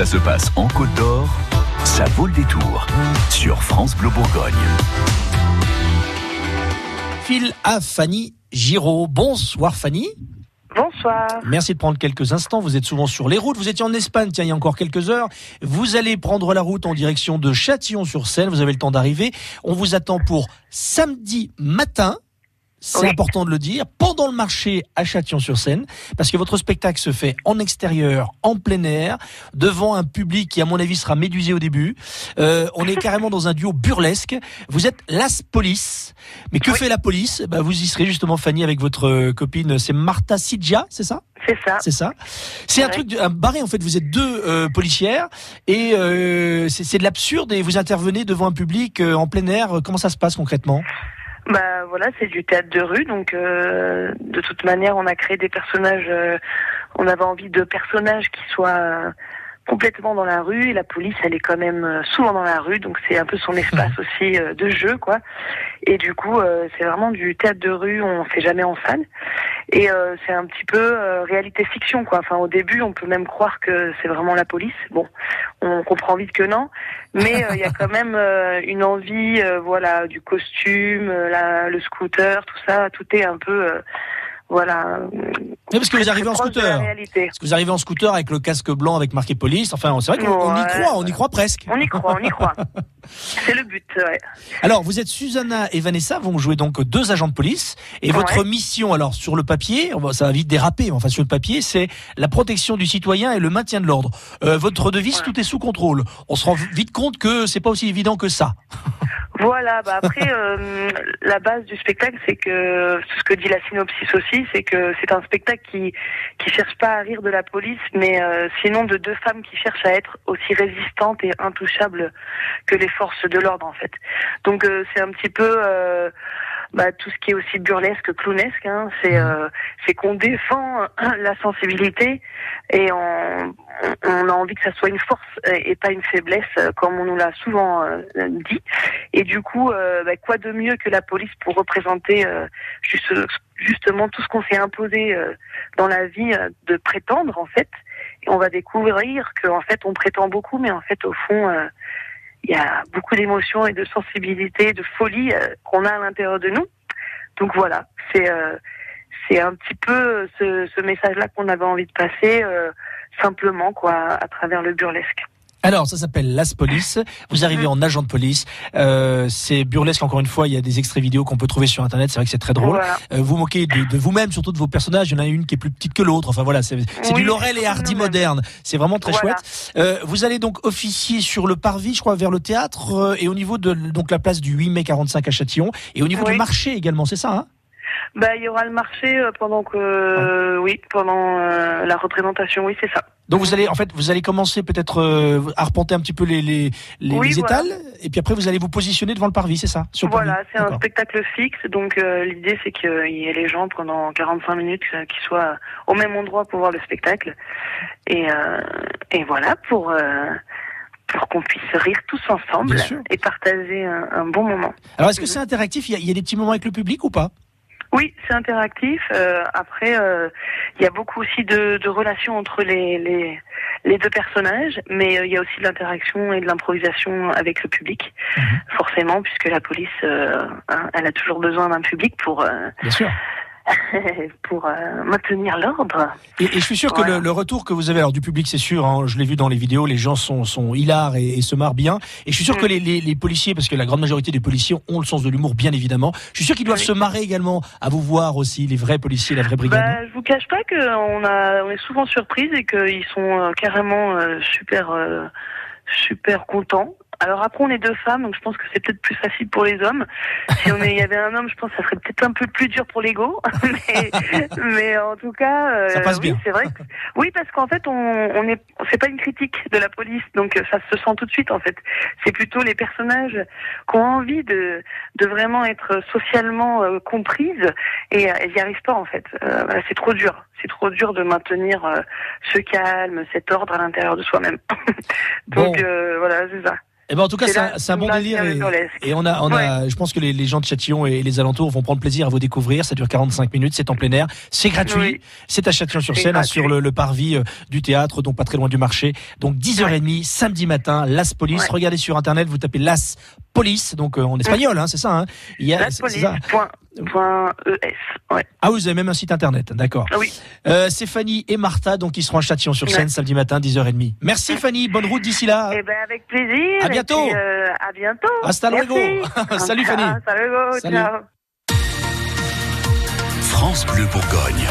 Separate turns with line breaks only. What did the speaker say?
Ça se passe en Côte d'Or, ça vaut le détour sur France Bleu Bourgogne.
Fil à Fanny Giraud. Bonsoir Fanny.
Bonsoir.
Merci de prendre quelques instants. Vous êtes souvent sur les routes. Vous étiez en Espagne, tiens, il y a encore quelques heures. Vous allez prendre la route en direction de Châtillon-sur-Seine. Vous avez le temps d'arriver. On vous attend pour samedi matin c'est important de le dire, pendant le marché à Châtillon-sur-Seine, parce que votre spectacle se fait en extérieur, en plein air, devant un public qui, à mon avis, sera médusé au début. Euh, on est carrément dans un duo burlesque. Vous êtes l'As Police. Mais que fait la police? Bah, Vous y serez justement, Fanny, avec votre euh, copine, c'est Martha Sidja, c'est ça?
C'est ça.
C'est ça. C'est un truc, un barré en fait. Vous êtes deux euh, policières et euh, c'est de l'absurde et vous intervenez devant un public en plein air. Comment ça se passe concrètement?
Bah voilà, c'est du théâtre de rue, donc euh, de toute manière, on a créé des personnages. Euh, on avait envie de personnages qui soient complètement dans la rue et la police elle est quand même euh, souvent dans la rue donc c'est un peu son espace aussi euh, de jeu quoi et du coup euh, c'est vraiment du théâtre de rue on fait jamais en salle et c'est un petit peu réalité fiction quoi. Enfin au début on peut même croire que c'est vraiment la police. Bon on comprend vite que non. Mais il y a quand même une envie voilà du costume la, le scooter tout ça. Tout est un peu voilà.
parce que vous arrivez en scooter. Parce que vous arrivez en scooter avec le casque blanc avec marqué police. Enfin, c'est vrai qu'on y croit, on y croit presque.
On y croit, on y croit. c'est le but. Ouais.
Alors, vous êtes Susanna et Vanessa, vont jouer donc deux agents de police. Et votre mission, alors sur le papier, ça va vite déraper, mais enfin sur le papier, c'est la protection du citoyen et le maintien de l'ordre. Euh, votre devise, tout est sous contrôle. On se rend vite compte que c'est pas aussi évident que ça.
Voilà, bah après, euh, la base du spectacle, c'est que ce que dit la synopsis aussi, c'est que c'est un spectacle qui qui cherche pas à rire de la police, mais euh, sinon de deux femmes qui cherchent à être aussi résistantes et intouchables que les forces de l'ordre en fait. Donc euh, c'est un petit peu bah, tout ce qui est aussi burlesque, clownesque. Hein, c'est euh, c'est qu'on défend la sensibilité et on, on a envie que ça soit une force et pas une faiblesse, comme on nous l'a souvent euh, dit. Et du coup, euh, bah, quoi de mieux que la police pour représenter juste, justement tout ce qu'on s'est imposé dans la vie de prétendre en fait. Et on va découvrir qu'en fait on prétend beaucoup, mais en fait au fond il y a beaucoup d'émotions et de sensibilité, de folie euh, qu'on a à l'intérieur de nous. Donc voilà, c'est euh, c'est un petit peu ce, ce message-là qu'on avait envie de passer euh, simplement quoi à travers le burlesque.
Alors, ça s'appelle Las Police. Vous arrivez en agent de police. Euh, c'est burlesque, encore une fois. Il y a des extraits vidéo qu'on peut trouver sur Internet. C'est vrai que c'est très drôle. Euh, vous moquez de, vous-même, surtout de vos personnages. Il y en a une qui est plus petite que l'autre. Enfin voilà, c'est du Laurel et Hardy moderne. C'est vraiment très chouette. Euh, vous allez donc officier sur le parvis, je crois, vers le théâtre euh, et au niveau de donc la place du 8 mai 45 à Châtillon et au niveau du marché également. C'est ça hein?
Bah, il y aura le marché euh, pendant que, oui, pendant la représentation, oui, c'est ça.
Donc vous allez, en fait, vous allez commencer peut-être euh, à arpenter un petit peu les les, les, étals, et puis après vous allez vous positionner devant le parvis, c'est ça
Voilà, c'est un spectacle fixe, donc euh, l'idée c'est qu'il y ait les gens pendant 45 minutes euh, qui soient au même endroit pour voir le spectacle, et et voilà pour pour qu'on puisse rire tous ensemble et partager un, bon moment.
Alors est-ce que c'est interactif? Il y a des petits moments avec le public ou pas?
Oui, c'est interactif. Euh, après, euh, il y a beaucoup aussi de, de relations entre les, les, les, deux personnages, mais euh, il y a aussi de l'interaction et de l'improvisation avec le public, mhm. forcément, puisque la police, hein, elle a toujours besoin d'un public pour.
Bien sûr
pour euh, maintenir l'ordre.
Et, je suis sûr que le, retour que vous avez alors du public, c'est sûr, hein, je l'ai vu dans les vidéos, les gens sont, sont hilars et, se marrent bien. Et je suis sûr que mm. les, les, policiers, parce que la grande majorité des policiers ont le sens de l'humour, bien évidemment, je suis sûr qu'ils doivent se marrer également à vous voir aussi, les vrais policiers, la vraie brigade.
Bah, je vous cache pas qu'on a, on est souvent surprise et qu'ils sont euh, carrément euh, super, super contents. Alors après, on est deux femmes, donc je pense que c'est peut-être plus facile pour les hommes. Si on il y avait un homme, je pense que ça serait peut-être un peu plus dur pour l'ego. mais, mais, en tout cas,
euh, ça passe bien.
c'est vrai. oui, parce qu'en fait, on, on est, c'est pas une critique de la police, donc ça se sent tout de suite. En fait, c'est plutôt les personnages qui ont envie de, de vraiment être socialement euh, comprises et elles n'y arrivent pas en fait. Euh, c'est trop dur. C'est trop dur de maintenir ce calme, cet ordre à l'intérieur de soi-même. donc voilà, c'est ça.
Eh ben en tout cas,
C'est
un, bon délire et, on a, on a, je pense que les, les gens de Châtillon et les alentours vont prendre plaisir à vous découvrir. Ça dure 45 minutes, c'est en plein air, c'est gratuit.
Oui.
C'est à Châtillon-sur-Seine, hein, sur le, le parvis euh, du théâtre, donc pas très loin du marché. Donc 10h30, samedi matin, Las Police.
Ouais.
Regardez sur internet, vous tapez Las Police, donc euh, en espagnol, hein, c'est ça. Hein. Il y a,
La
c'est-
police.
ça.
Point, point ES. Ouais.
Ah, vous avez même un site internet, d'accord.
Ah oui.
Euh, c'est Fanny et Martha, donc ils seront à Châtillon-sur-Seine
Ouais.
samedi matin, 10h30. Merci Fanny, bonne route d'ici là.
Eh ben avec plaisir.
À bientôt.
puis, euh, à bientôt.
Hasta luego. Salut, Fanny.
Salut luego.
Salut.
Ciao.
France Bleu Bourgogne.